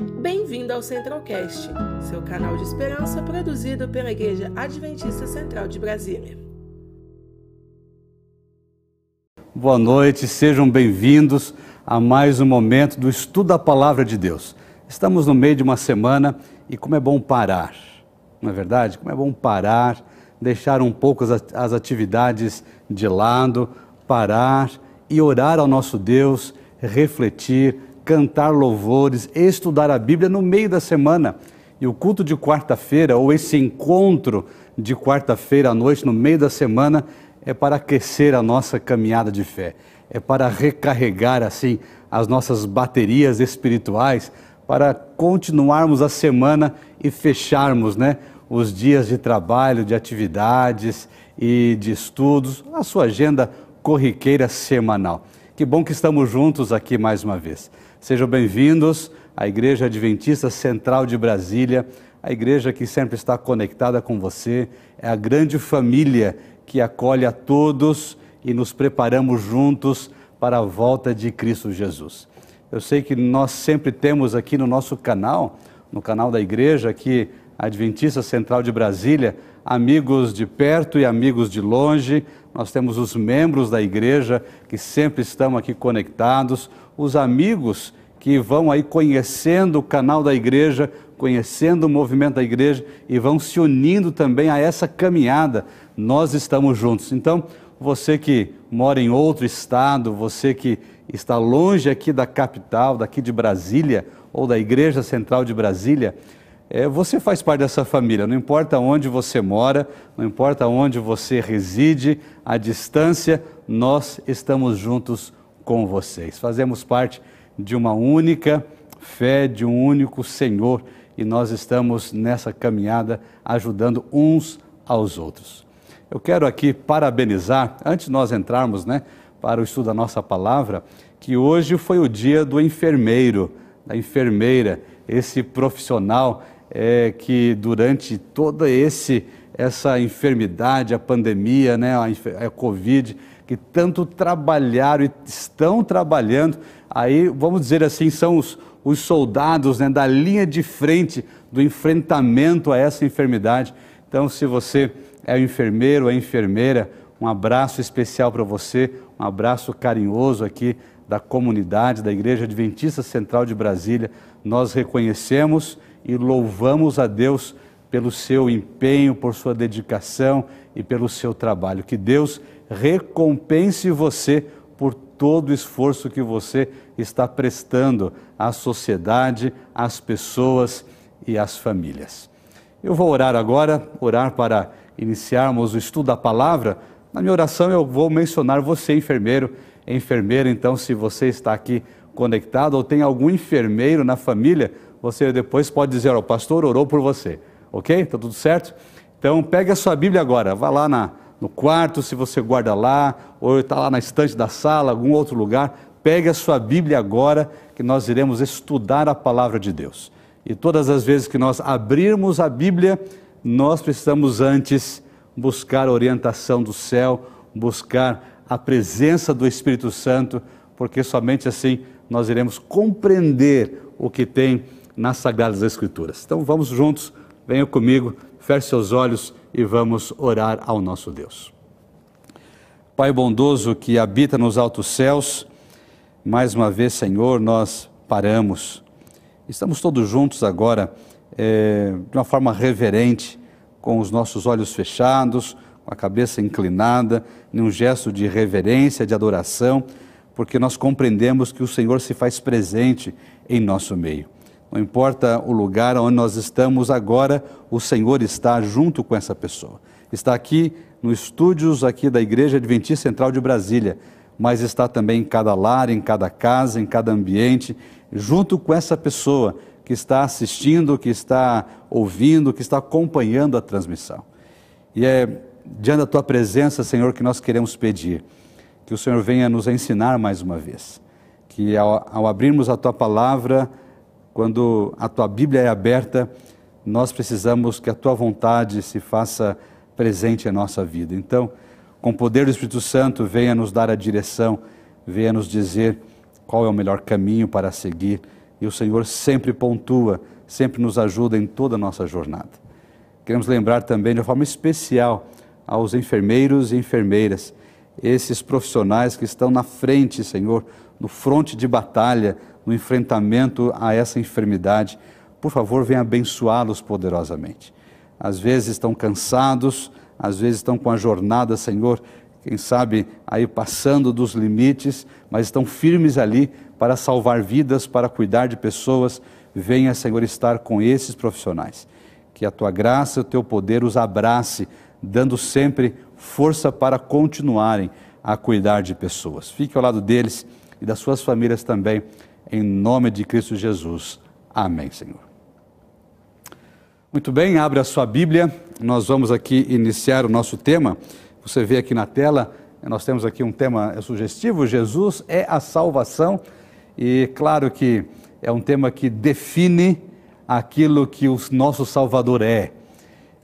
Bem-vindo ao Centralcast, seu canal de esperança produzido pela Igreja Adventista Central de Brasília. Boa noite, sejam bem-vindos a mais um momento do estudo da Palavra de Deus. Estamos no meio de uma semana e como é bom parar, não é verdade? Como é bom parar, deixar um pouco as, atividades de lado, parar e orar ao nosso Deus, refletir, cantar louvores, estudar a Bíblia no meio da semana. E o culto de quarta-feira, ou esse encontro de quarta-feira à noite, no meio da semana, é para aquecer a nossa caminhada de fé, é para recarregar, assim, as nossas baterias espirituais, para continuarmos a semana e fecharmos, né, os dias de trabalho, de atividades e de estudos, a sua agenda corriqueira semanal. Que bom que estamos juntos aqui mais uma vez. Sejam bem-vindos à Igreja Adventista Central de Brasília, a igreja que sempre está conectada com você, é a grande família que acolhe a todos e nos preparamos juntos para a volta de Cristo Jesus. Eu sei que nós sempre temos aqui no nosso canal, no canal da igreja, aqui Adventista Central de Brasília, amigos de perto e amigos de longe. Nós temos os membros da igreja que sempre estão aqui conectados, os amigos que vão aí conhecendo o canal da igreja, conhecendo o movimento da igreja e vão se unindo também a essa caminhada. Nós estamos juntos. Então, você que mora em outro estado, você que está longe aqui da capital, daqui de Brasília, ou da Igreja Central de Brasília, é, você faz parte dessa família, não importa onde você mora, não importa onde você reside, a distância, nós estamos juntos com vocês. Fazemos parte de uma única fé, de um único Senhor e nós estamos nessa caminhada ajudando uns aos outros. Eu quero aqui parabenizar, antes de nós entrarmos né, para o estudo da nossa palavra, que hoje foi o dia do enfermeiro, da enfermeira, esse profissional é, que durante toda esse essa enfermidade, a pandemia, né, a, a Covid, que tanto trabalharam e estão trabalhando, aí vamos dizer assim, são os, os soldados né, da linha de frente do enfrentamento a essa enfermidade. Então, se você é o enfermeiro, é enfermeira, um abraço especial para você, um abraço carinhoso aqui da comunidade da Igreja Adventista Central de Brasília. Nós reconhecemos e louvamos a Deus pelo seu empenho, por sua dedicação e pelo seu trabalho. Que Deus recompense você por todo o esforço que você está prestando à sociedade, às pessoas e às famílias. Eu vou orar agora, orar para iniciarmos o estudo da palavra. Na minha oração eu vou mencionar você, enfermeiro, enfermeira, então se você está aqui conectado ou tem algum enfermeiro na família, você depois pode dizer, o pastor orou por você, ok? Está tudo certo? Então pegue a sua Bíblia agora, vá lá na, no quarto, se você guarda lá, ou está lá na estante da sala, algum outro lugar, pegue a sua Bíblia agora, que nós iremos estudar a palavra de Deus. E todas as vezes que nós abrirmos a Bíblia, nós precisamos antes buscar a orientação do céu, buscar a presença do Espírito Santo, porque somente assim nós iremos compreender o que tem nas Sagradas Escrituras. Então vamos juntos, venha comigo, feche seus olhos e vamos orar ao nosso Deus. Pai bondoso que habita nos altos céus, mais uma vez, Senhor, nós paramos. Estamos todos juntos agora, é, de uma forma reverente, com os nossos olhos fechados, com a cabeça inclinada, em um gesto de reverência, de adoração, porque nós compreendemos que o Senhor se faz presente em nosso meio. Não importa o lugar onde nós estamos agora, o Senhor está junto com essa pessoa. Está aqui no estúdios aqui da Igreja Adventista Central de Brasília, mas está também em cada lar, em cada casa, em cada ambiente, junto com essa pessoa que está assistindo, que está ouvindo, que está acompanhando a transmissão. E é diante da tua presença, Senhor, que nós queremos pedir que o Senhor venha nos ensinar mais uma vez, que ao, ao abrirmos a tua palavra, quando a tua Bíblia é aberta, nós precisamos que a tua vontade se faça presente em nossa vida. Então, com o poder do Espírito Santo, venha nos dar a direção, venha nos dizer qual é o melhor caminho para seguir, e o Senhor sempre pontua, sempre nos ajuda em toda a nossa jornada. Queremos lembrar também de uma forma especial aos enfermeiros e enfermeiras, esses profissionais que estão na frente, Senhor, no fronte de batalha, no enfrentamento a essa enfermidade. Por favor, venha abençoá-los poderosamente. Às vezes estão cansados, às vezes estão com a jornada, Senhor, quem sabe aí passando dos limites, mas estão firmes ali para salvar vidas, para cuidar de pessoas. Venha, Senhor, estar com esses profissionais. Que a tua graça e o teu poder os abrace, dando sempre força para continuarem a cuidar de pessoas. Fique ao lado deles e das suas famílias também, em nome de Cristo Jesus. Amém, Senhor. Muito bem, abre a sua Bíblia. Nós vamos aqui iniciar o nosso tema. Você vê aqui na tela, nós temos aqui um tema sugestivo: Jesus é a salvação. E claro que é um tema que define aquilo que o nosso Salvador é.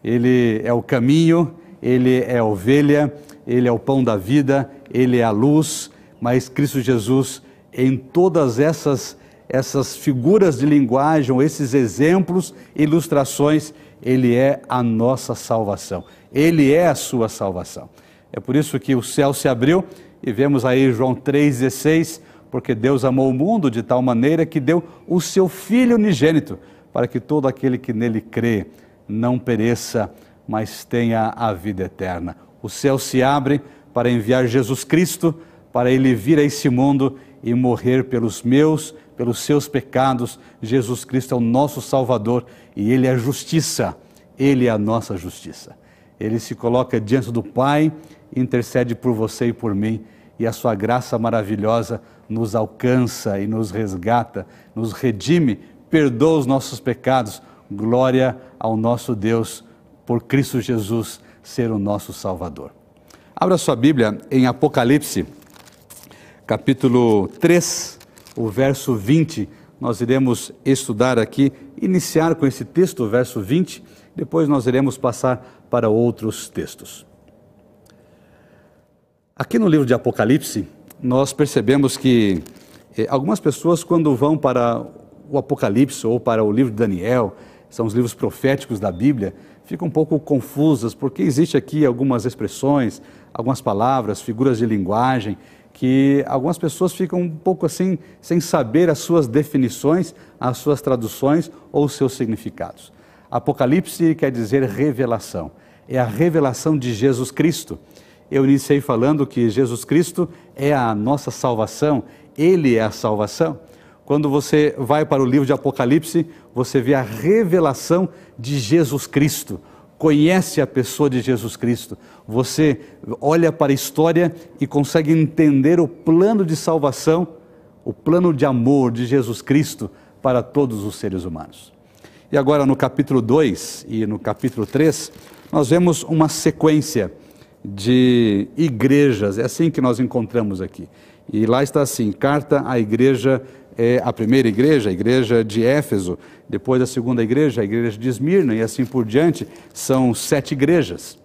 Ele é o caminho, ele é a ovelha, ele é o pão da vida, ele é a luz, mas Cristo Jesus, em todas essas, essas figuras de linguagem, esses exemplos, ilustrações, ele é a nossa salvação. Ele é a sua salvação. É por isso que o céu se abriu e vemos aí João 3,16, porque Deus amou o mundo de tal maneira que deu o seu Filho unigênito, para que todo aquele que nele crê não pereça, mas tenha a vida eterna. O céu se abre para enviar Jesus Cristo, para ele vir a esse mundo e morrer pelos meus, pelos seus pecados. Jesus Cristo é o nosso Salvador e ele é a justiça, ele é a nossa justiça. Ele se coloca diante do Pai, intercede por você e por mim, e a sua graça maravilhosa nos alcança e nos resgata, nos redime, perdoa os nossos pecados. Glória ao nosso Deus por Cristo Jesus ser o nosso Salvador. Abra sua Bíblia em Apocalipse, capítulo 3, o verso 20. Nós iremos estudar aqui, iniciar com esse texto, o verso 20, depois nós iremos passar para outros textos. Aqui no livro de Apocalipse, nós percebemos que eh, algumas pessoas, quando vão para o Apocalipse ou para o livro de Daniel, são os livros proféticos da Bíblia, ficam um pouco confusas, porque existe aqui algumas expressões, algumas palavras, figuras de linguagem, que algumas pessoas ficam um pouco assim, sem saber as suas definições, as suas traduções ou os seus significados. Apocalipse quer dizer revelação, é a revelação de Jesus Cristo. Eu iniciei falando que Jesus Cristo é a nossa salvação, Ele é a salvação. Quando você vai para o livro de Apocalipse, você vê a revelação de Jesus Cristo, conhece a pessoa de Jesus Cristo, você olha para a história e consegue entender o plano de salvação, o plano de amor de Jesus Cristo para todos os seres humanos. E agora no capítulo 2 e no capítulo 3, nós vemos uma sequência de igrejas, é assim que nós encontramos aqui. E lá está assim: carta à igreja é a primeira igreja, a igreja de Éfeso, depois a segunda igreja, a igreja de Esmirna e assim por diante, são sete igrejas.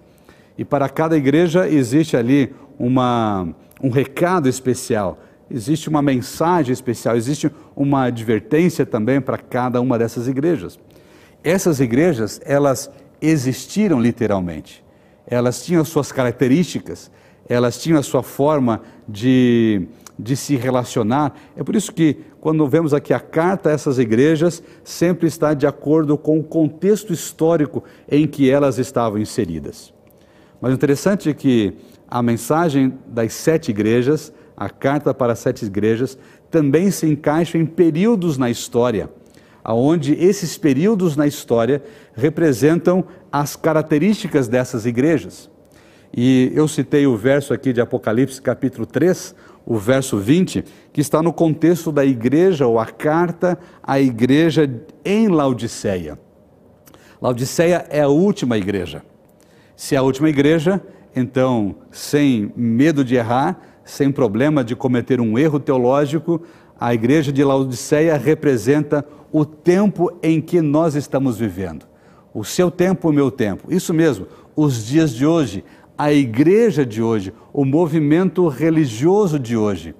E para cada igreja existe ali uma, um recado especial, existe uma mensagem especial, existe uma advertência também para cada uma dessas igrejas. Essas igrejas, elas existiram literalmente, elas tinham suas características, elas tinham a sua forma de de se relacionar. É por isso que, quando vemos aqui a carta a essas igrejas, sempre está de acordo com o contexto histórico em que elas estavam inseridas. Mas o interessante é que a mensagem das sete igrejas, a carta para as sete igrejas, também se encaixa em períodos na história, aonde esses períodos na história representam as características dessas igrejas. E eu citei o verso aqui de Apocalipse, capítulo 3, o verso 20, que está no contexto da igreja ou a carta à igreja em Laodiceia. Laodiceia é a última igreja. Se é a última igreja, então, sem medo de errar, sem problema de cometer um erro teológico, a igreja de Laodiceia representa o tempo em que nós estamos vivendo. O seu tempo, o meu tempo. Isso mesmo, os dias de hoje, a igreja de hoje, o movimento religioso de hoje.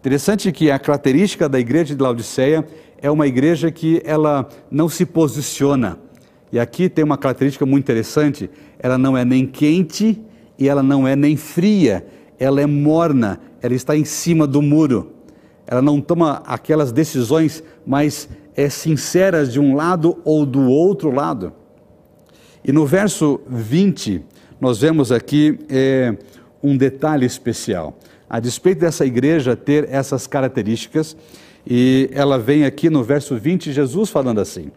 Interessante que a característica da igreja de Laodiceia é uma igreja que ela não se posiciona. E aqui tem uma característica muito interessante: ela não é nem quente e ela não é nem fria, ela é morna, ela está em cima do muro. Ela não toma aquelas decisões mais é, sinceras de um lado ou do outro lado. E no verso 20, nós vemos aqui é, um detalhe especial. A despeito dessa igreja ter essas características, e ela vem aqui no verso 20, Jesus falando assim: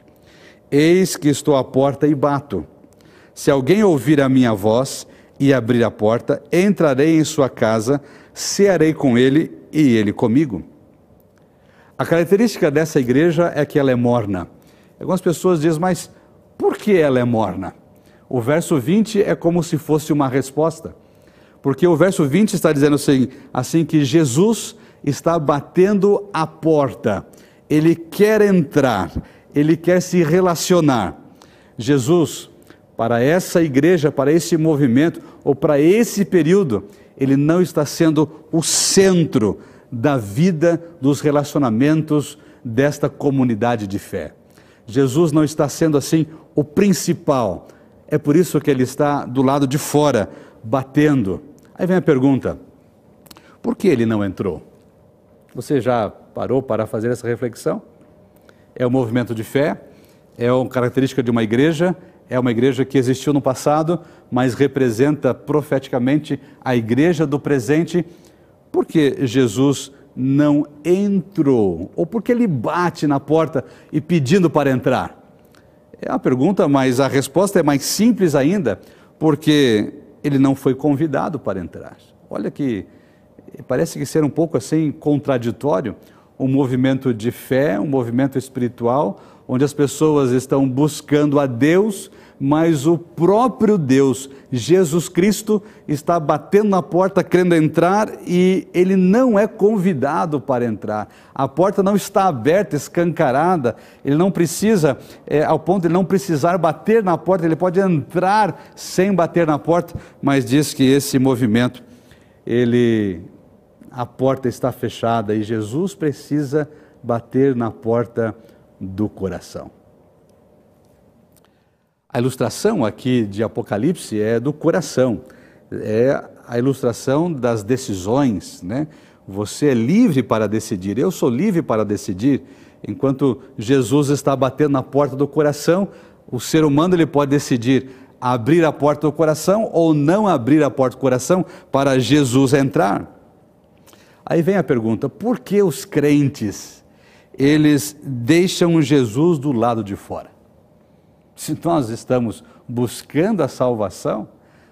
Eis que estou à porta e bato. Se alguém ouvir a minha voz e abrir a porta, entrarei em sua casa, cearei com ele e ele comigo. A característica dessa igreja é que ela é morna. Algumas pessoas dizem, mas por que ela é morna? O verso 20 é como se fosse uma resposta. Porque o verso 20 está dizendo assim, assim que Jesus está batendo a porta. Ele quer entrar, ele quer se relacionar. Jesus, para essa igreja, para esse movimento ou para esse período, ele não está sendo o centro da vida dos relacionamentos desta comunidade de fé. Jesus não está sendo assim o principal. É por isso que ele está do lado de fora, batendo. Aí vem a pergunta: por que ele não entrou? Você já parou para fazer essa reflexão? É um movimento de fé, é uma característica de uma igreja, é uma igreja que existiu no passado, mas representa profeticamente a igreja do presente. Por que Jesus não entrou? Ou por que ele bate na porta e pedindo para entrar? É uma pergunta, mas a resposta é mais simples ainda, porque ele não foi convidado para entrar. Olha que parece que ser um pouco assim contraditório, um movimento de fé, um movimento espiritual, onde as pessoas estão buscando a Deus, mas o próprio Deus, Jesus Cristo, está batendo na porta querendo entrar e ele não é convidado para entrar. A porta não está aberta, escancarada, ele não precisa, é, ao ponto de não precisar bater na porta, ele pode entrar sem bater na porta, mas diz que esse movimento, ele a porta está fechada e Jesus precisa bater na porta do coração. A ilustração aqui de Apocalipse é do coração, é a ilustração das decisões, né? Você é livre para decidir, eu sou livre para decidir. Enquanto Jesus está batendo na porta do coração, o ser humano ele pode decidir abrir a porta do coração ou não abrir a porta do coração para Jesus entrar. Aí vem a pergunta: por que os crentes eles deixam Jesus do lado de fora? Se nós estamos buscando a salvação,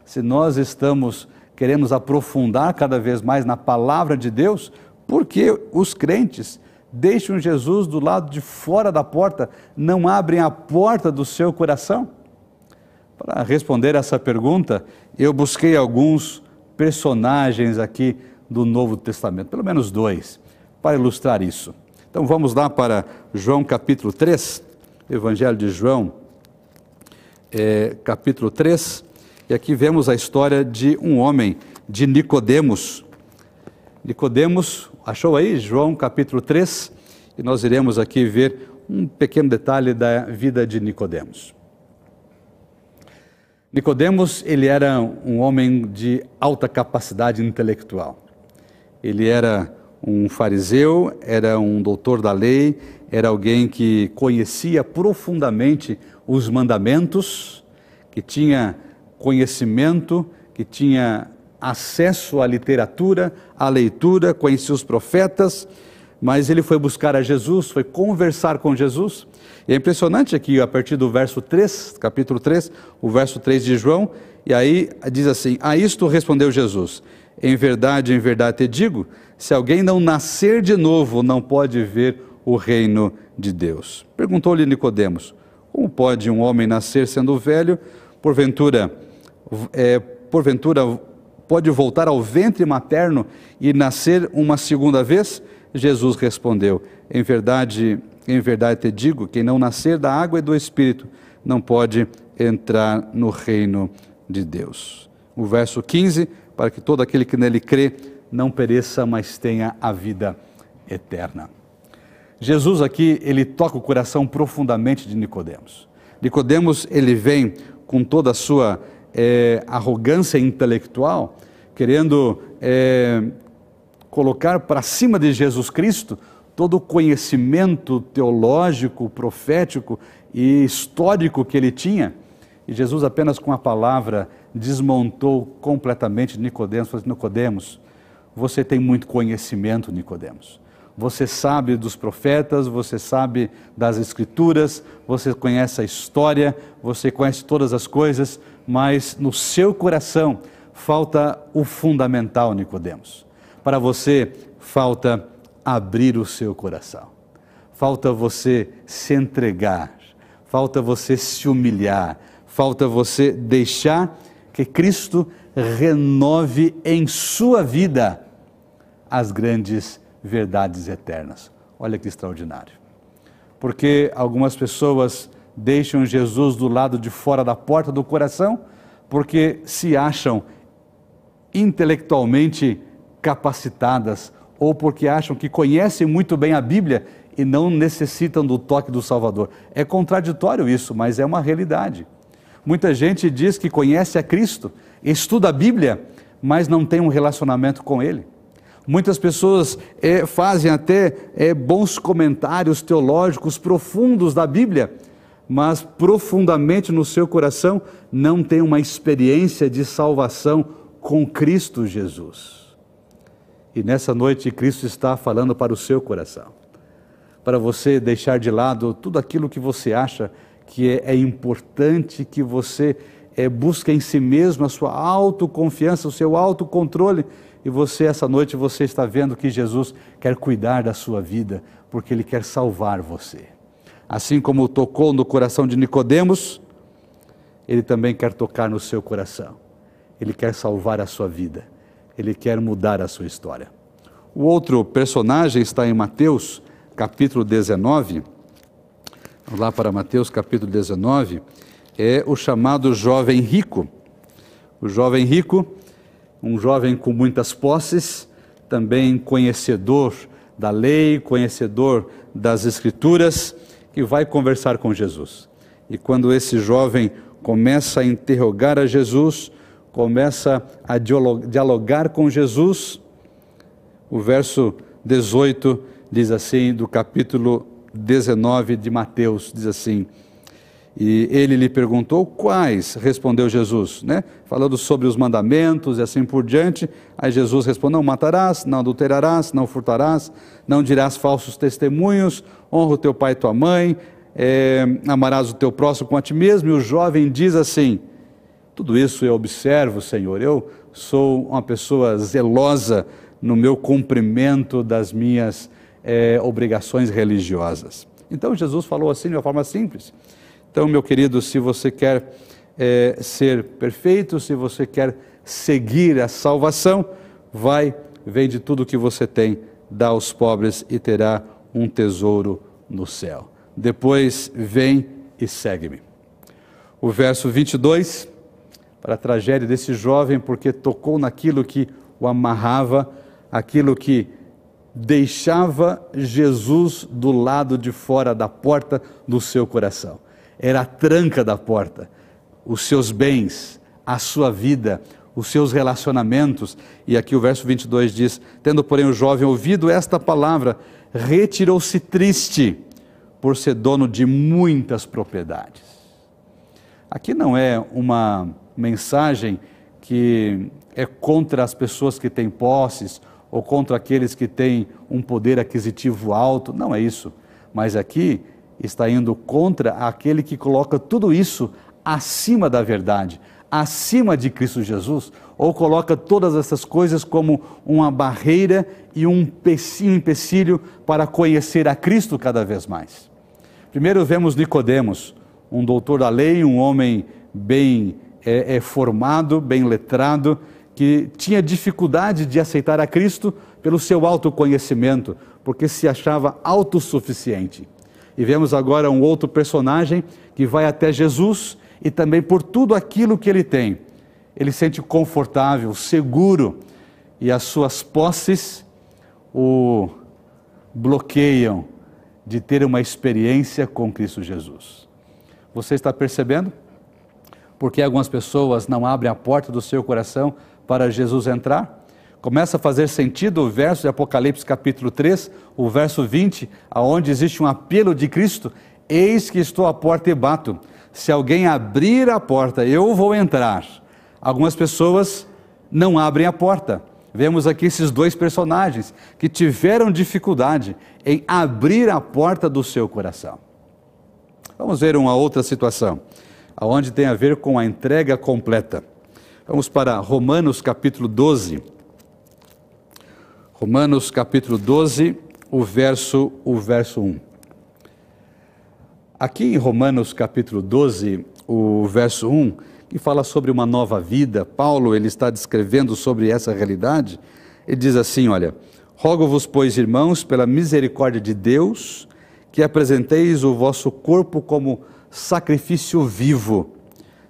se nós estamos queremos aprofundar cada vez mais na palavra de Deus, por que os crentes deixam Jesus do lado de fora da porta, não abrem a porta do seu coração? Para responder essa pergunta, eu busquei alguns personagens aqui do Novo Testamento, pelo menos dois, para ilustrar isso. Então vamos lá para João capítulo 3, Evangelho de João, é, capítulo 3, e aqui vemos a história de um homem, de Nicodemos. Nicodemos, achou aí? João capítulo 3, e nós iremos aqui ver um pequeno detalhe da vida de Nicodemos. Nicodemos, ele era um homem de alta capacidade intelectual. Ele era um fariseu, era um doutor da lei, era alguém que conhecia profundamente os mandamentos, que tinha conhecimento, que tinha acesso à literatura, à leitura, conhecia os profetas, mas ele foi buscar a Jesus, foi conversar com Jesus. E é impressionante aqui, a partir do verso 3, capítulo 3, o verso 3 de João, e aí diz assim: A isto respondeu Jesus: em verdade, em verdade te digo: se alguém não nascer de novo, não pode ver o reino de Deus. Perguntou-lhe Nicodemos: Como pode um homem nascer sendo velho? Porventura, é, porventura pode voltar ao ventre materno e nascer uma segunda vez? Jesus respondeu: Em verdade, em verdade te digo, quem não nascer da água e do espírito não pode entrar no reino de Deus. O verso 15 para que todo aquele que nele crê não pereça, mas tenha a vida eterna. Jesus aqui, ele toca o coração profundamente de Nicodemos. Nicodemos, ele vem com toda a sua é, arrogância intelectual, querendo é, colocar para cima de Jesus Cristo todo o conhecimento teológico, profético e histórico que ele tinha. E Jesus apenas com a palavra desmontou completamente Nicodemos, falou: assim, Nicodemos, você tem muito conhecimento, Nicodemos. Você sabe dos profetas, você sabe das escrituras, você conhece a história, você conhece todas as coisas, mas no seu coração falta o fundamental, Nicodemos. Para você falta abrir o seu coração. Falta você se entregar, falta você se humilhar, falta você deixar que Cristo renove em sua vida as grandes verdades eternas. Olha que extraordinário. Porque algumas pessoas deixam Jesus do lado de fora da porta do coração porque se acham intelectualmente capacitadas ou porque acham que conhecem muito bem a Bíblia e não necessitam do toque do Salvador. É contraditório isso, mas é uma realidade. Muita gente diz que conhece a Cristo, estuda a Bíblia, mas não tem um relacionamento com Ele. Muitas pessoas é, fazem até é, bons comentários teológicos profundos da Bíblia, mas profundamente no seu coração não tem uma experiência de salvação com Cristo Jesus. E nessa noite Cristo está falando para o seu coração, para você deixar de lado tudo aquilo que você acha que é, é importante, que você é, busca em si mesmo a sua autoconfiança, o seu autocontrole e você, essa noite, você está vendo que Jesus quer cuidar da sua vida, porque Ele quer salvar você. Assim como tocou no coração de Nicodemos, Ele também quer tocar no seu coração. Ele quer salvar a sua vida. Ele quer mudar a sua história. O outro personagem está em Mateus, capítulo 19. Vamos lá para Mateus, capítulo 19. É o chamado jovem rico. O jovem rico um jovem com muitas posses, também conhecedor da lei, conhecedor das Escrituras, que vai conversar com Jesus. E quando esse jovem começa a interrogar a Jesus, começa a dialogar com Jesus, o verso 18 diz assim, do capítulo 19 de Mateus, diz assim: e ele lhe perguntou quais, respondeu Jesus, né? Falando sobre os mandamentos e assim por diante. Aí Jesus respondeu: Não matarás, não adulterarás, não furtarás, não dirás falsos testemunhos, honra o teu pai e tua mãe, é, amarás o teu próximo com a ti mesmo. E o jovem diz assim: Tudo isso eu observo, Senhor, eu sou uma pessoa zelosa no meu cumprimento das minhas é, obrigações religiosas. Então Jesus falou assim de uma forma simples. Então, meu querido, se você quer é, ser perfeito, se você quer seguir a salvação, vai, vende tudo o que você tem, dá aos pobres e terá um tesouro no céu. Depois vem e segue-me. O verso 22, para a tragédia desse jovem, porque tocou naquilo que o amarrava, aquilo que deixava Jesus do lado de fora da porta do seu coração era a tranca da porta. Os seus bens, a sua vida, os seus relacionamentos. E aqui o verso 22 diz: Tendo, porém, o jovem ouvido esta palavra, retirou-se triste, por ser dono de muitas propriedades. Aqui não é uma mensagem que é contra as pessoas que têm posses ou contra aqueles que têm um poder aquisitivo alto, não é isso. Mas aqui está indo contra aquele que coloca tudo isso acima da verdade, acima de Cristo Jesus, ou coloca todas essas coisas como uma barreira e um empecilho para conhecer a Cristo cada vez mais. Primeiro vemos Nicodemos, um doutor da lei, um homem bem é, é, formado, bem letrado, que tinha dificuldade de aceitar a Cristo pelo seu autoconhecimento, porque se achava autossuficiente. E vemos agora um outro personagem que vai até Jesus e também por tudo aquilo que ele tem. Ele se sente confortável, seguro e as suas posses o bloqueiam de ter uma experiência com Cristo Jesus. Você está percebendo? Porque algumas pessoas não abrem a porta do seu coração para Jesus entrar? Começa a fazer sentido o verso de Apocalipse capítulo 3, o verso 20, aonde existe um apelo de Cristo: Eis que estou à porta e bato. Se alguém abrir a porta, eu vou entrar. Algumas pessoas não abrem a porta. Vemos aqui esses dois personagens que tiveram dificuldade em abrir a porta do seu coração. Vamos ver uma outra situação, aonde tem a ver com a entrega completa. Vamos para Romanos capítulo 12. Romanos capítulo 12, o verso, o verso 1. Aqui em Romanos capítulo 12, o verso 1, que fala sobre uma nova vida, Paulo ele está descrevendo sobre essa realidade. Ele diz assim, olha: Rogo-vos, pois, irmãos, pela misericórdia de Deus, que apresenteis o vosso corpo como sacrifício vivo,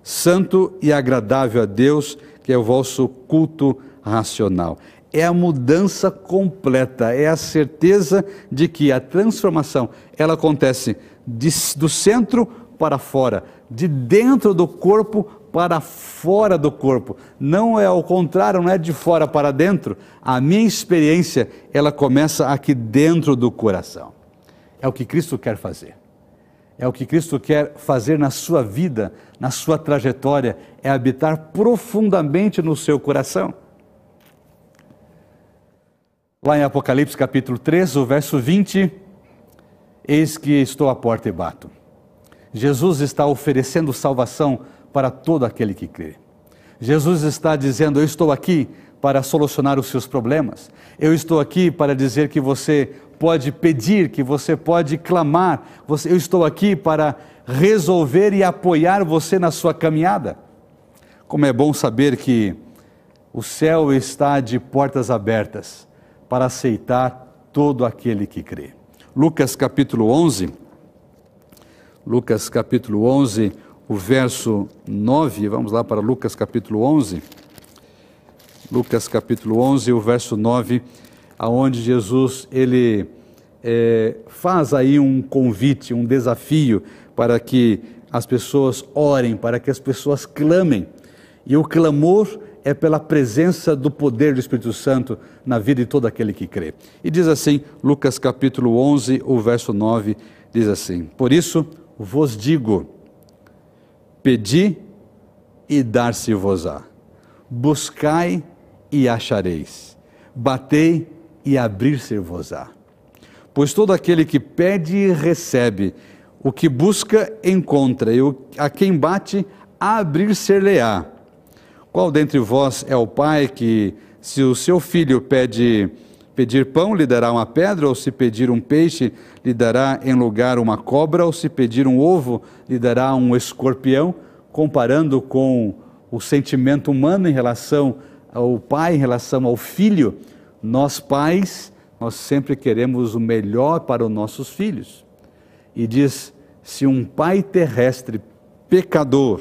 santo e agradável a Deus, que é o vosso culto racional. É a mudança completa, é a certeza de que a transformação ela acontece de, do centro para fora, de dentro do corpo para fora do corpo. Não é ao contrário, não é de fora para dentro. A minha experiência, ela começa aqui dentro do coração. É o que Cristo quer fazer. É o que Cristo quer fazer na sua vida, na sua trajetória, é habitar profundamente no seu coração. Lá em Apocalipse capítulo 3, o verso 20, eis que estou à porta e bato. Jesus está oferecendo salvação para todo aquele que crê. Jesus está dizendo: Eu estou aqui para solucionar os seus problemas. Eu estou aqui para dizer que você pode pedir, que você pode clamar. eu estou aqui para resolver e apoiar você na sua caminhada. Como é bom saber que o céu está de portas abertas para aceitar todo aquele que crê. Lucas capítulo 11. Lucas capítulo 11, o verso 9, vamos lá para Lucas capítulo 11. Lucas capítulo 11, o verso 9, aonde Jesus ele é, faz aí um convite, um desafio para que as pessoas orem, para que as pessoas clamem. E o clamor é pela presença do poder do Espírito Santo na vida de todo aquele que crê. E diz assim, Lucas capítulo 11, o verso 9, diz assim: Por isso vos digo, Pedi e dar-se-vos-á. Buscai e achareis. Batei e abrir-se-vos-á. Pois todo aquele que pede, recebe. O que busca, encontra. E a quem bate, abrir-se-lhe-á. Qual dentre vós é o pai que, se o seu filho pede pedir pão, lhe dará uma pedra, ou se pedir um peixe, lhe dará em lugar uma cobra, ou se pedir um ovo, lhe dará um escorpião, comparando com o sentimento humano em relação ao pai, em relação ao filho. Nós pais, nós sempre queremos o melhor para os nossos filhos. E diz: se um pai terrestre pecador,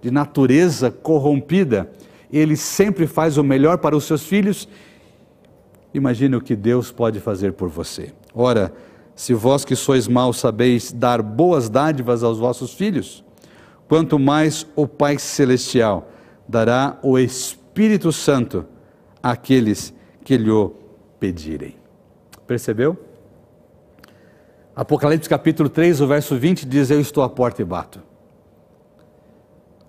de natureza corrompida, ele sempre faz o melhor para os seus filhos, imagine o que Deus pode fazer por você. Ora, se vós que sois maus sabeis dar boas dádivas aos vossos filhos, quanto mais o Pai Celestial dará o Espírito Santo àqueles que lhe o pedirem. Percebeu? Apocalipse capítulo 3, o verso 20 diz: Eu estou à porta e bato.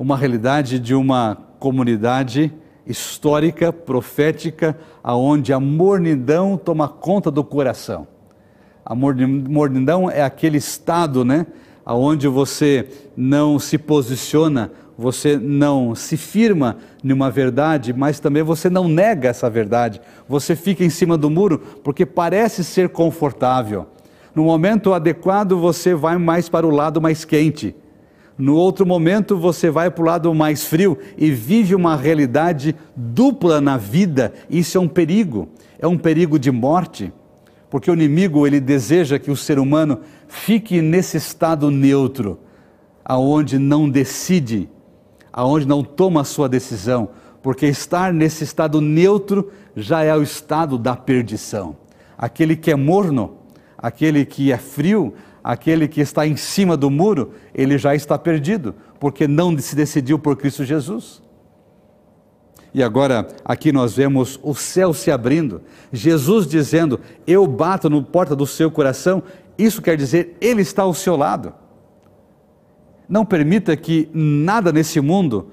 Uma realidade de uma comunidade histórica, profética, aonde a mornidão toma conta do coração. A mornidão é aquele estado, né, aonde você não se posiciona, você não se firma numa verdade, mas também você não nega essa verdade. Você fica em cima do muro porque parece ser confortável. No momento adequado, você vai mais para o lado mais quente. No outro momento, você vai para o lado mais frio e vive uma realidade dupla na vida. Isso é um perigo. É um perigo de morte porque o inimigo ele deseja que o ser humano fique nesse estado neutro, aonde não decide, aonde não toma a sua decisão, porque estar nesse estado neutro já é o estado da perdição. Aquele que é morno, aquele que é frio, aquele que está em cima do muro, ele já está perdido, porque não se decidiu por Cristo Jesus. E agora aqui nós vemos o céu se abrindo, Jesus dizendo: Eu bato no porta do seu coração. Isso quer dizer, Ele está ao seu lado. Não permita que nada nesse mundo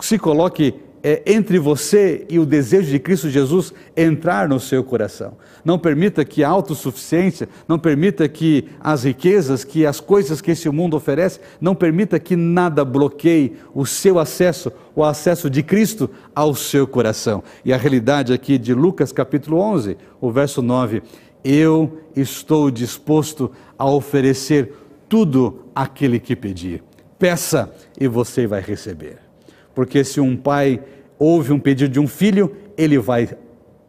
se coloque é, entre você e o desejo de Cristo Jesus entrar no seu coração. Não permita que a autossuficiência, não permita que as riquezas, que as coisas que esse mundo oferece, não permita que nada bloqueie o seu acesso, o acesso de Cristo ao seu coração. E a realidade aqui de Lucas capítulo 11, o verso 9, eu estou disposto a oferecer tudo aquele que pedir. Peça e você vai receber. Porque se um pai ouve um pedido de um filho, ele vai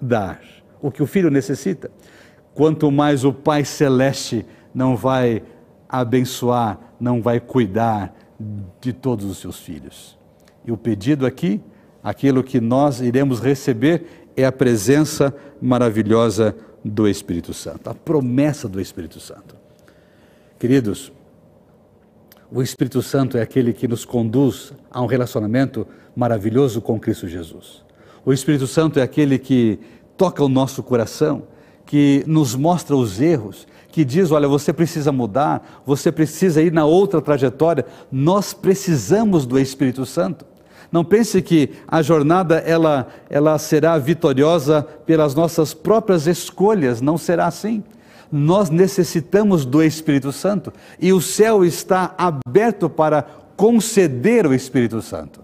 dar o que o filho necessita. Quanto mais o Pai Celeste não vai abençoar, não vai cuidar de todos os seus filhos. E o pedido aqui, aquilo que nós iremos receber, é a presença maravilhosa do Espírito Santo, a promessa do Espírito Santo. Queridos, o Espírito Santo é aquele que nos conduz a um relacionamento maravilhoso com Cristo Jesus. O Espírito Santo é aquele que toca o nosso coração, que nos mostra os erros, que diz: olha, você precisa mudar, você precisa ir na outra trajetória. Nós precisamos do Espírito Santo. Não pense que a jornada ela, ela será vitoriosa pelas nossas próprias escolhas, não será assim nós necessitamos do Espírito Santo e o céu está aberto para conceder o Espírito Santo.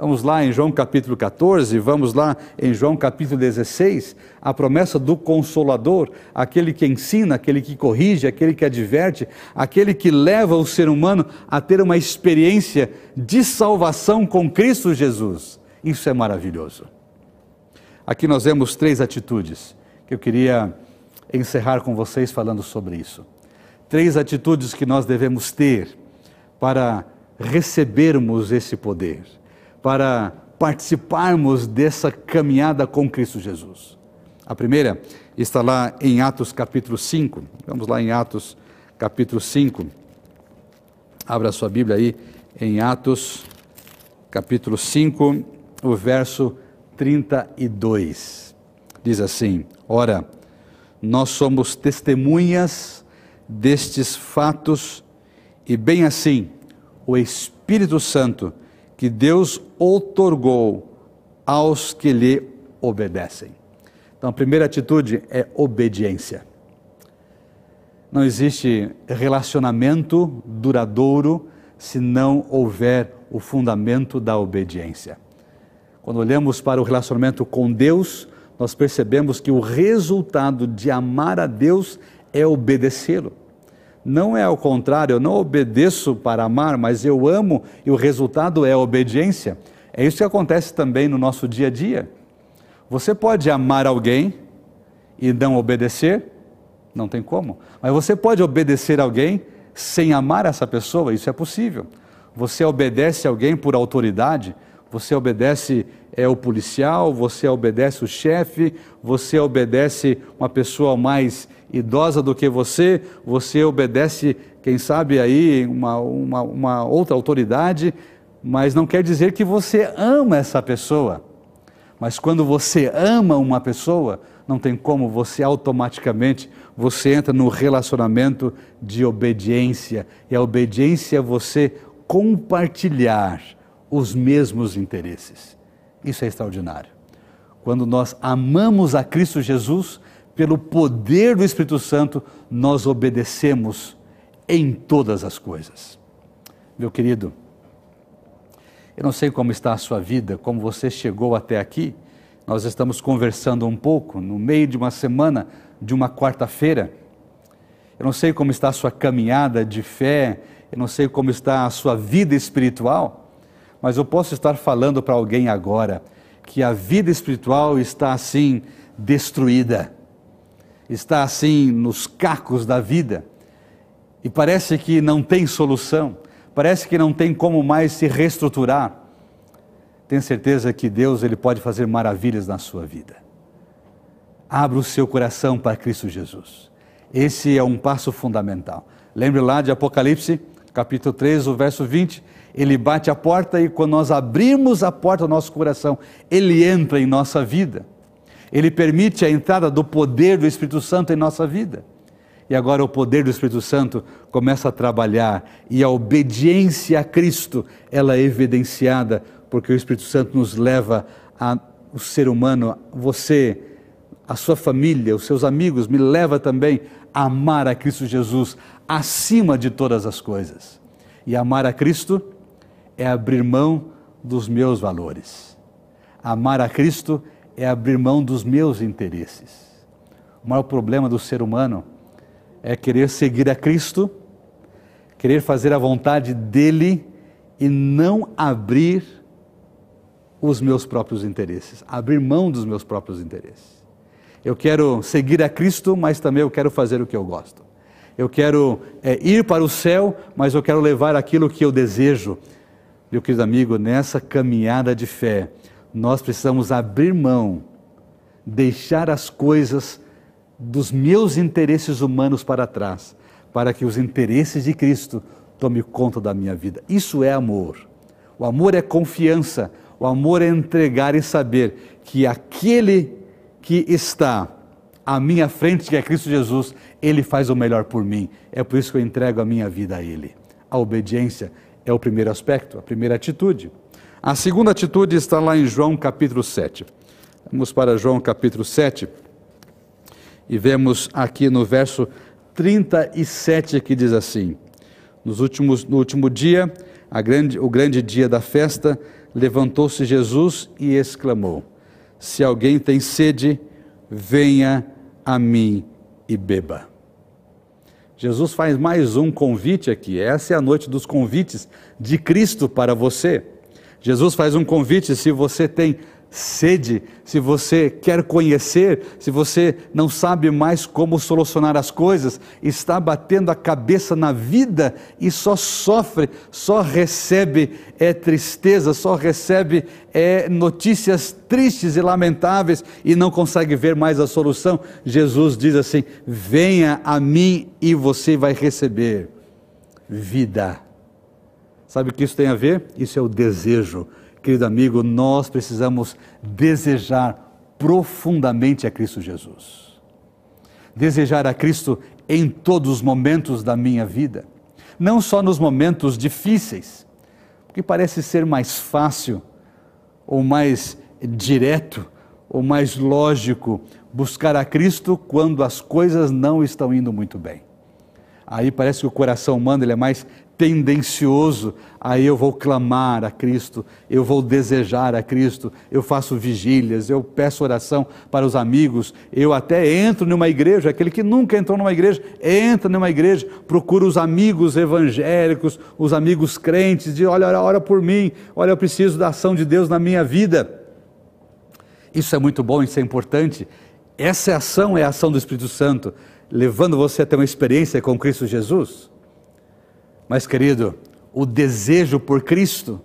Vamos lá em João capítulo 14, vamos lá em João capítulo 16, a promessa do Consolador, aquele que ensina, aquele que corrige, aquele que adverte, aquele que leva o ser humano a ter uma experiência de salvação com Cristo Jesus. Isso é maravilhoso. Aqui nós vemos três atitudes que eu queria encerrar com vocês falando sobre isso. Três atitudes que nós devemos ter para recebermos esse poder, para participarmos dessa caminhada com Cristo Jesus. A primeira está lá em Atos capítulo 5. Vamos lá em Atos capítulo 5. Abra sua Bíblia aí em Atos capítulo 5, o verso 32. Diz assim: Ora, nós somos testemunhas destes fatos e, bem assim, o Espírito Santo que Deus outorgou aos que lhe obedecem. Então, a primeira atitude é obediência. Não existe relacionamento duradouro se não houver o fundamento da obediência. Quando olhamos para o relacionamento com Deus, nós percebemos que o resultado de amar a Deus é obedecê-lo. Não é ao contrário, eu não obedeço para amar, mas eu amo e o resultado é obediência. É isso que acontece também no nosso dia a dia. Você pode amar alguém e não obedecer? Não tem como. Mas você pode obedecer alguém sem amar essa pessoa? Isso é possível. Você obedece alguém por autoridade, você obedece é, o policial, você obedece o chefe, você obedece uma pessoa mais idosa do que você, você obedece, quem sabe aí, uma, uma, uma outra autoridade, mas não quer dizer que você ama essa pessoa. Mas quando você ama uma pessoa, não tem como você automaticamente você entra no relacionamento de obediência. E a obediência é você compartilhar os mesmos interesses. Isso é extraordinário. Quando nós amamos a Cristo Jesus, pelo poder do Espírito Santo, nós obedecemos em todas as coisas. Meu querido, eu não sei como está a sua vida, como você chegou até aqui. Nós estamos conversando um pouco no meio de uma semana de uma quarta-feira. Eu não sei como está a sua caminhada de fé, eu não sei como está a sua vida espiritual mas eu posso estar falando para alguém agora que a vida espiritual está assim destruída, está assim nos cacos da vida e parece que não tem solução, parece que não tem como mais se reestruturar. Tenha certeza que Deus ele pode fazer maravilhas na sua vida. Abra o seu coração para Cristo Jesus. Esse é um passo fundamental. Lembre lá de Apocalipse, capítulo 3, o verso 20. Ele bate a porta e quando nós abrimos a porta do nosso coração, ele entra em nossa vida. Ele permite a entrada do poder do Espírito Santo em nossa vida. E agora o poder do Espírito Santo começa a trabalhar e a obediência a Cristo, ela é evidenciada porque o Espírito Santo nos leva a o ser humano, você, a sua família, os seus amigos, me leva também a amar a Cristo Jesus acima de todas as coisas. E amar a Cristo é abrir mão dos meus valores. Amar a Cristo é abrir mão dos meus interesses. O maior problema do ser humano é querer seguir a Cristo, querer fazer a vontade dele e não abrir os meus próprios interesses, abrir mão dos meus próprios interesses. Eu quero seguir a Cristo, mas também eu quero fazer o que eu gosto. Eu quero é, ir para o céu, mas eu quero levar aquilo que eu desejo. Meu querido amigo, nessa caminhada de fé, nós precisamos abrir mão, deixar as coisas dos meus interesses humanos para trás, para que os interesses de Cristo tomem conta da minha vida. Isso é amor. O amor é confiança, o amor é entregar e saber que aquele que está à minha frente, que é Cristo Jesus, ele faz o melhor por mim. É por isso que eu entrego a minha vida a ele. A obediência é o primeiro aspecto, a primeira atitude. A segunda atitude está lá em João capítulo 7. Vamos para João capítulo 7 e vemos aqui no verso 37 que diz assim: Nos últimos, no último dia, grande, o grande dia da festa, levantou-se Jesus e exclamou: Se alguém tem sede, venha a mim e beba. Jesus faz mais um convite aqui. Essa é a noite dos convites de Cristo para você. Jesus faz um convite se você tem sede, se você quer conhecer, se você não sabe mais como solucionar as coisas, está batendo a cabeça na vida e só sofre, só recebe é, tristeza, só recebe é, notícias tristes e lamentáveis e não consegue ver mais a solução, Jesus diz assim: venha a mim e você vai receber vida. Sabe o que isso tem a ver? Isso é o desejo Querido amigo, nós precisamos desejar profundamente a Cristo Jesus. Desejar a Cristo em todos os momentos da minha vida, não só nos momentos difíceis, porque parece ser mais fácil ou mais direto ou mais lógico buscar a Cristo quando as coisas não estão indo muito bem. Aí parece que o coração humano ele é mais tendencioso, aí eu vou clamar a Cristo, eu vou desejar a Cristo, eu faço vigílias, eu peço oração para os amigos, eu até entro numa igreja, aquele que nunca entrou numa igreja, entra numa igreja, procura os amigos evangélicos, os amigos crentes, diz: olha, ora por mim, olha, eu preciso da ação de Deus na minha vida. Isso é muito bom, isso é importante. Essa ação é a ação do Espírito Santo, levando você a ter uma experiência com Cristo Jesus. Mas, querido, o desejo por Cristo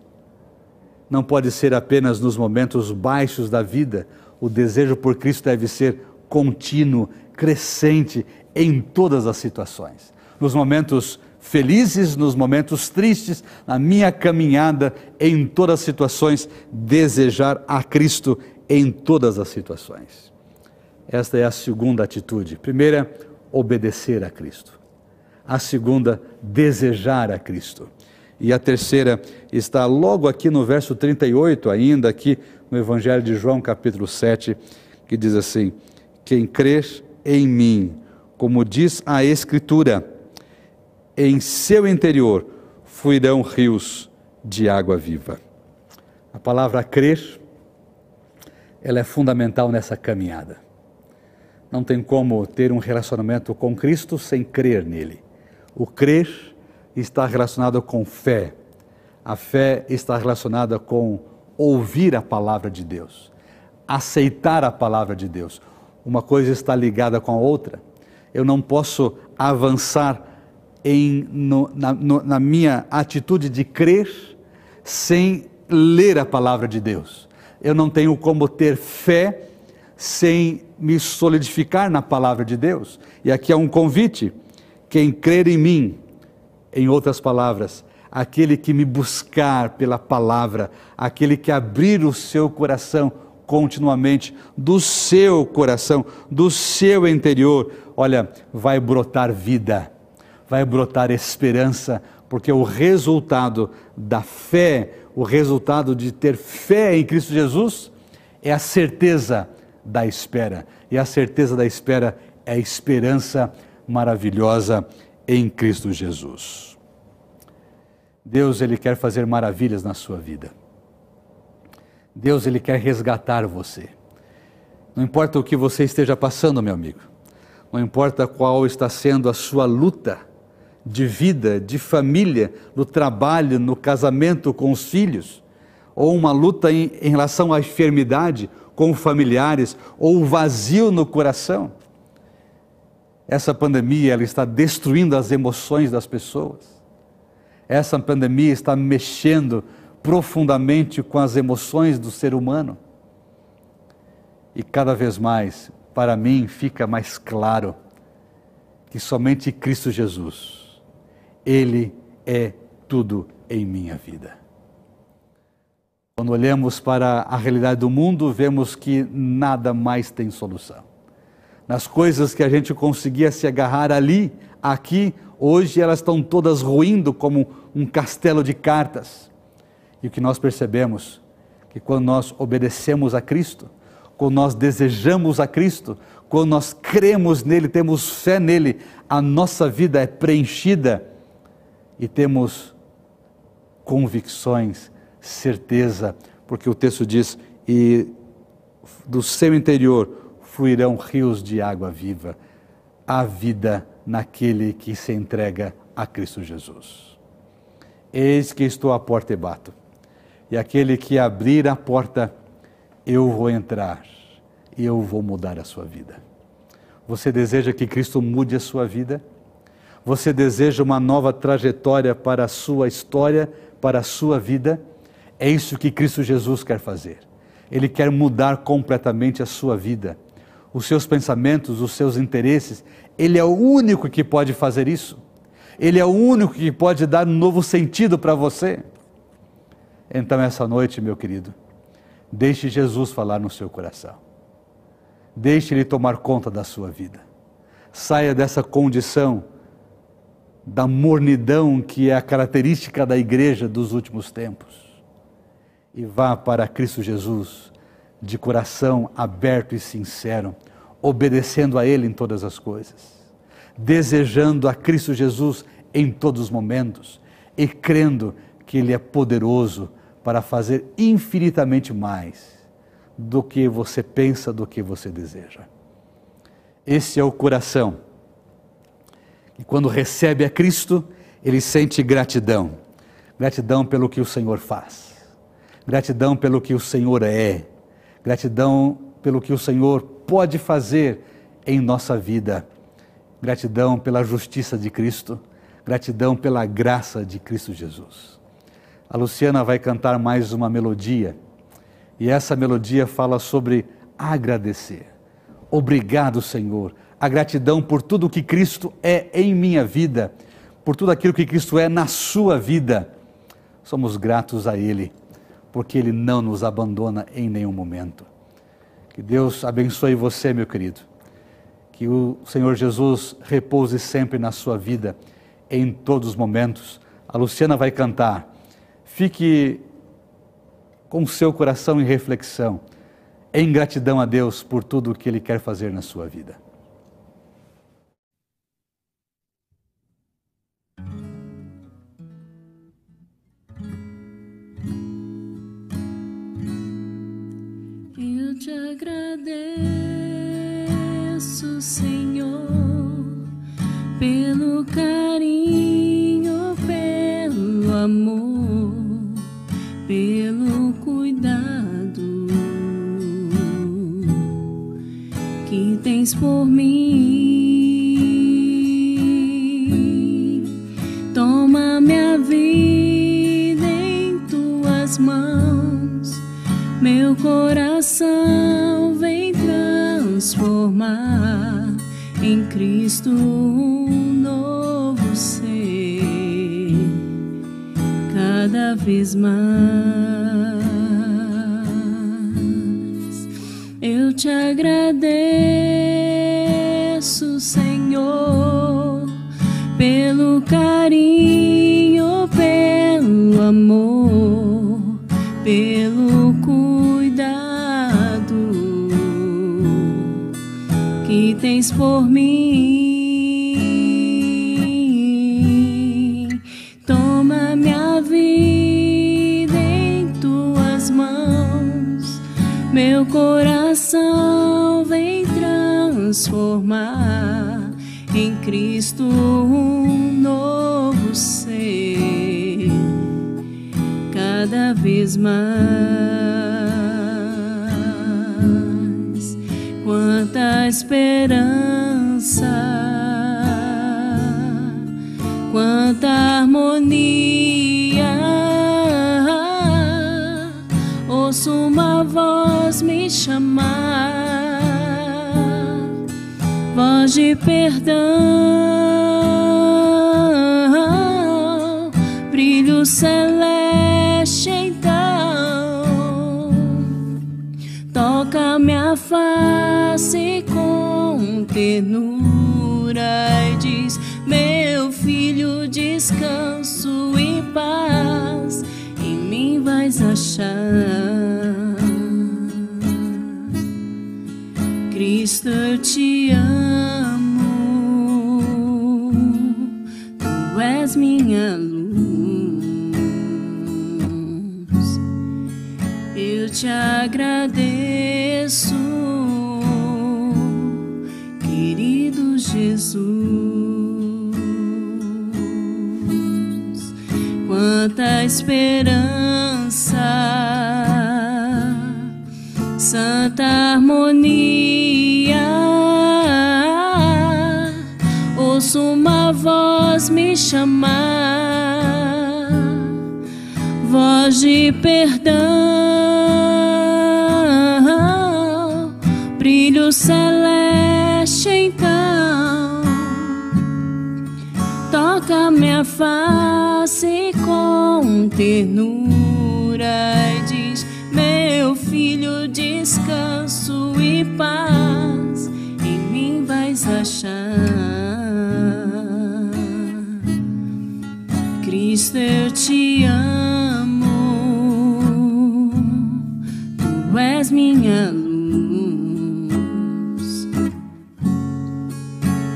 não pode ser apenas nos momentos baixos da vida. O desejo por Cristo deve ser contínuo, crescente em todas as situações. Nos momentos felizes, nos momentos tristes, na minha caminhada, em todas as situações, desejar a Cristo em todas as situações. Esta é a segunda atitude. Primeira, obedecer a Cristo a segunda, desejar a Cristo. E a terceira está logo aqui no verso 38, ainda aqui no Evangelho de João, capítulo 7, que diz assim: Quem crer em mim, como diz a Escritura, em seu interior fluirão rios de água viva. A palavra crer, ela é fundamental nessa caminhada. Não tem como ter um relacionamento com Cristo sem crer nele. O crer está relacionado com fé. A fé está relacionada com ouvir a palavra de Deus, aceitar a palavra de Deus. Uma coisa está ligada com a outra. Eu não posso avançar em, no, na, no, na minha atitude de crer sem ler a palavra de Deus. Eu não tenho como ter fé sem me solidificar na palavra de Deus. E aqui é um convite: quem crer em mim, em outras palavras, aquele que me buscar pela palavra, aquele que abrir o seu coração continuamente, do seu coração, do seu interior, olha, vai brotar vida, vai brotar esperança, porque o resultado da fé, o resultado de ter fé em Cristo Jesus, é a certeza da espera. E a certeza da espera é a esperança maravilhosa em Cristo Jesus. Deus ele quer fazer maravilhas na sua vida. Deus ele quer resgatar você. Não importa o que você esteja passando, meu amigo. Não importa qual está sendo a sua luta de vida, de família, no trabalho, no casamento com os filhos, ou uma luta em, em relação à enfermidade com familiares, ou o vazio no coração. Essa pandemia ela está destruindo as emoções das pessoas. Essa pandemia está mexendo profundamente com as emoções do ser humano. E cada vez mais, para mim, fica mais claro que somente Cristo Jesus, Ele é tudo em minha vida. Quando olhamos para a realidade do mundo, vemos que nada mais tem solução. Nas coisas que a gente conseguia se agarrar ali, aqui, hoje elas estão todas ruindo como um castelo de cartas. E o que nós percebemos que quando nós obedecemos a Cristo, quando nós desejamos a Cristo, quando nós cremos nele, temos fé nele, a nossa vida é preenchida e temos convicções, certeza, porque o texto diz: e do seu interior fluirão rios de água viva, a vida naquele que se entrega a Cristo Jesus. Eis que estou à porta e bato, e aquele que abrir a porta, eu vou entrar e eu vou mudar a sua vida. Você deseja que Cristo mude a sua vida? Você deseja uma nova trajetória para a sua história, para a sua vida? É isso que Cristo Jesus quer fazer. Ele quer mudar completamente a sua vida, os seus pensamentos, os seus interesses. Ele é o único que pode fazer isso. Ele é o único que pode dar um novo sentido para você. Então, essa noite, meu querido, deixe Jesus falar no seu coração. Deixe Ele tomar conta da sua vida. Saia dessa condição da mornidão que é a característica da igreja dos últimos tempos e vá para Cristo Jesus de coração aberto e sincero, obedecendo a Ele em todas as coisas, desejando a Cristo Jesus em todos os momentos e crendo que Ele é poderoso para fazer infinitamente mais do que você pensa, do que você deseja. Esse é o coração. E quando recebe a Cristo, ele sente gratidão. Gratidão pelo que o Senhor faz. Gratidão pelo que o Senhor é. Gratidão pelo que o Senhor pode fazer em nossa vida. Gratidão pela justiça de Cristo. Gratidão pela graça de Cristo Jesus. A Luciana vai cantar mais uma melodia e essa melodia fala sobre agradecer. Obrigado, Senhor. A gratidão por tudo que Cristo é em minha vida, por tudo aquilo que Cristo é na sua vida. Somos gratos a Ele, porque Ele não nos abandona em nenhum momento. Que Deus abençoe você, meu querido. Que o Senhor Jesus repouse sempre na sua vida, em todos os momentos. A Luciana vai cantar. Fique com o seu coração em reflexão, em gratidão a Deus por tudo o que Ele quer fazer na sua vida. Agradeço, Senhor, pelo carinho, pelo amor, pelo cuidado que tens por mim. Toma minha vida em tuas mãos, meu coração transformar em Cristo um novo ser, cada vez mais. Eu te agradeço, Senhor, pelo carinho, pelo amor, tens por mim. Toma minha vida em tuas mãos, meu coração vem transformar em Cristo um novo ser, cada vez mais. Esperança, quanta harmonia. Ouço uma voz me chamar. Voz de perdão, brilho celeste então, toca minha face com ternura e diz: Meu filho, descanso e paz, em mim vais achar. Cristo, eu te amo, tu és minha luz. Eu te agradeço, Jesus. Quanta esperança santa harmonia. Ouço uma voz me chamar, voz de perdão, face com ternura e diz: Meu filho, descanso e paz em mim vais achar. Cristo, eu te amo, tu és minha luz.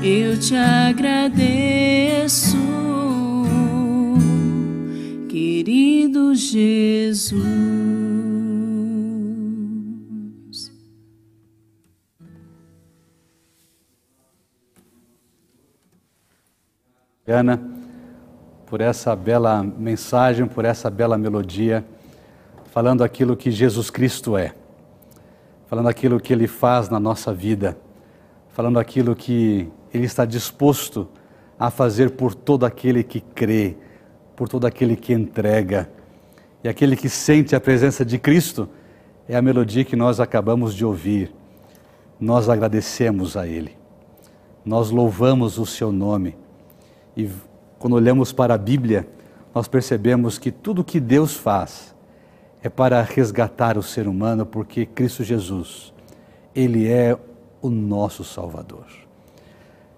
Eu te agradeço, querido Jesus. Ana, por essa bela mensagem, por essa bela melodia, falando aquilo que Jesus Cristo é, falando aquilo que Ele faz na nossa vida, falando aquilo que Ele está disposto a fazer por todo aquele que crê, por todo aquele que entrega. E aquele que sente a presença de Cristo é a melodia que nós acabamos de ouvir. Nós agradecemos a Ele, nós louvamos o Seu nome. E quando olhamos para a Bíblia, nós percebemos que tudo que Deus faz é para resgatar o ser humano, porque Cristo Jesus, Ele é o nosso Salvador.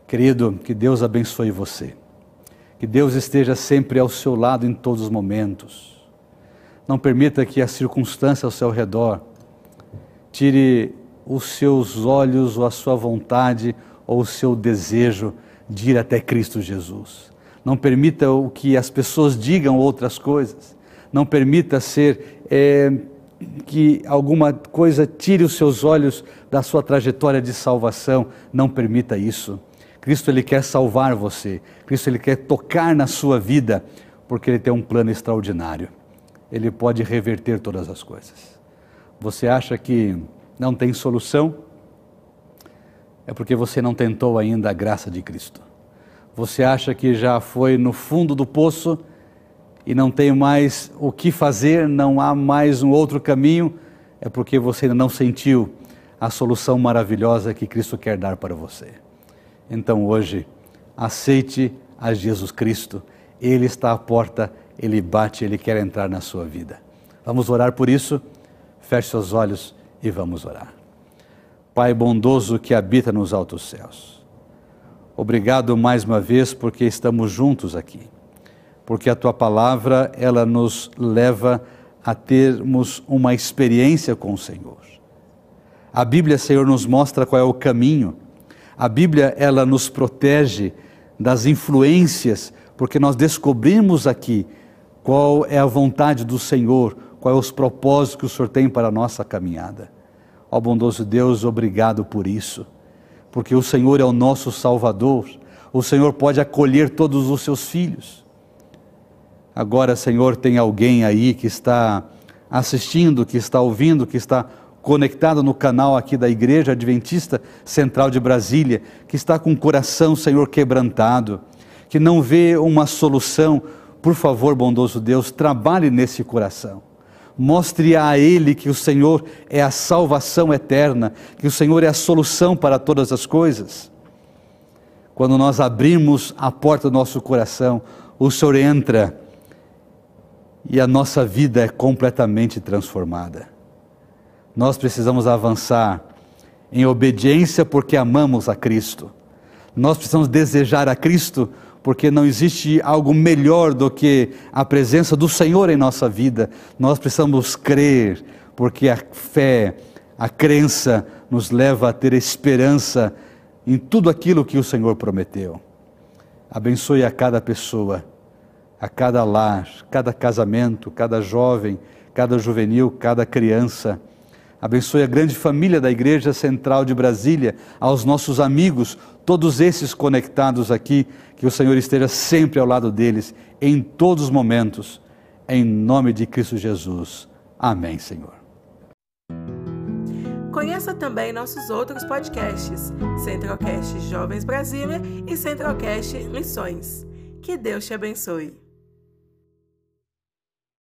Querido, que Deus abençoe você, que Deus esteja sempre ao seu lado em todos os momentos. Não permita que a circunstância ao seu redor tire os seus olhos ou a sua vontade ou o seu desejo de ir até Cristo Jesus. Não permita o que as pessoas digam outras coisas. Não permita ser é, que alguma coisa tire os seus olhos da sua trajetória de salvação. Não permita isso. Cristo ele quer salvar você. Cristo ele quer tocar na sua vida, porque ele tem um plano extraordinário. Ele pode reverter todas as coisas. Você acha que não tem solução? é porque você não tentou ainda a graça de Cristo. Você acha que já foi no fundo do poço e não tem mais o que fazer, não há mais um outro caminho, é porque você ainda não sentiu a solução maravilhosa que Cristo quer dar para você. Então hoje, aceite a Jesus Cristo. Ele está à porta, ele bate, ele quer entrar na sua vida. Vamos orar por isso? Feche seus olhos e vamos orar. Pai bondoso que habita nos altos céus. Obrigado mais uma vez porque estamos juntos aqui. Porque a tua palavra, ela nos leva a termos uma experiência com o Senhor. A Bíblia, Senhor, nos mostra qual é o caminho. A Bíblia, ela nos protege das influências, porque nós descobrimos aqui qual é a vontade do Senhor, quais é os propósitos que o Senhor tem para a nossa caminhada. Ó bondoso Deus, obrigado por isso, porque o Senhor é o nosso Salvador, o Senhor pode acolher todos os seus filhos. Agora, Senhor, tem alguém aí que está assistindo, que está ouvindo, que está conectado no canal aqui da Igreja Adventista Central de Brasília, que está com o coração, Senhor, quebrantado, que não vê uma solução, por favor, bondoso Deus, trabalhe nesse coração. Mostre a ele que o Senhor é a salvação eterna, que o Senhor é a solução para todas as coisas. Quando nós abrimos a porta do nosso coração, o Senhor entra e a nossa vida é completamente transformada. Nós precisamos avançar em obediência porque amamos a Cristo. Nós precisamos desejar a Cristo porque não existe algo melhor do que a presença do Senhor em nossa vida. Nós precisamos crer porque a fé, a crença nos leva a ter esperança em tudo aquilo que o Senhor prometeu. Abençoe a cada pessoa, a cada lar, cada casamento, cada jovem, cada juvenil, cada criança Abençoe a grande família da Igreja Central de Brasília, aos nossos amigos, todos esses conectados aqui, que o Senhor esteja sempre ao lado deles, em todos os momentos, em nome de Cristo Jesus. Amém, Senhor. Conheça também nossos outros podcasts, Centralcast Jovens Brasília e Centralcast Missões. Que Deus te abençoe.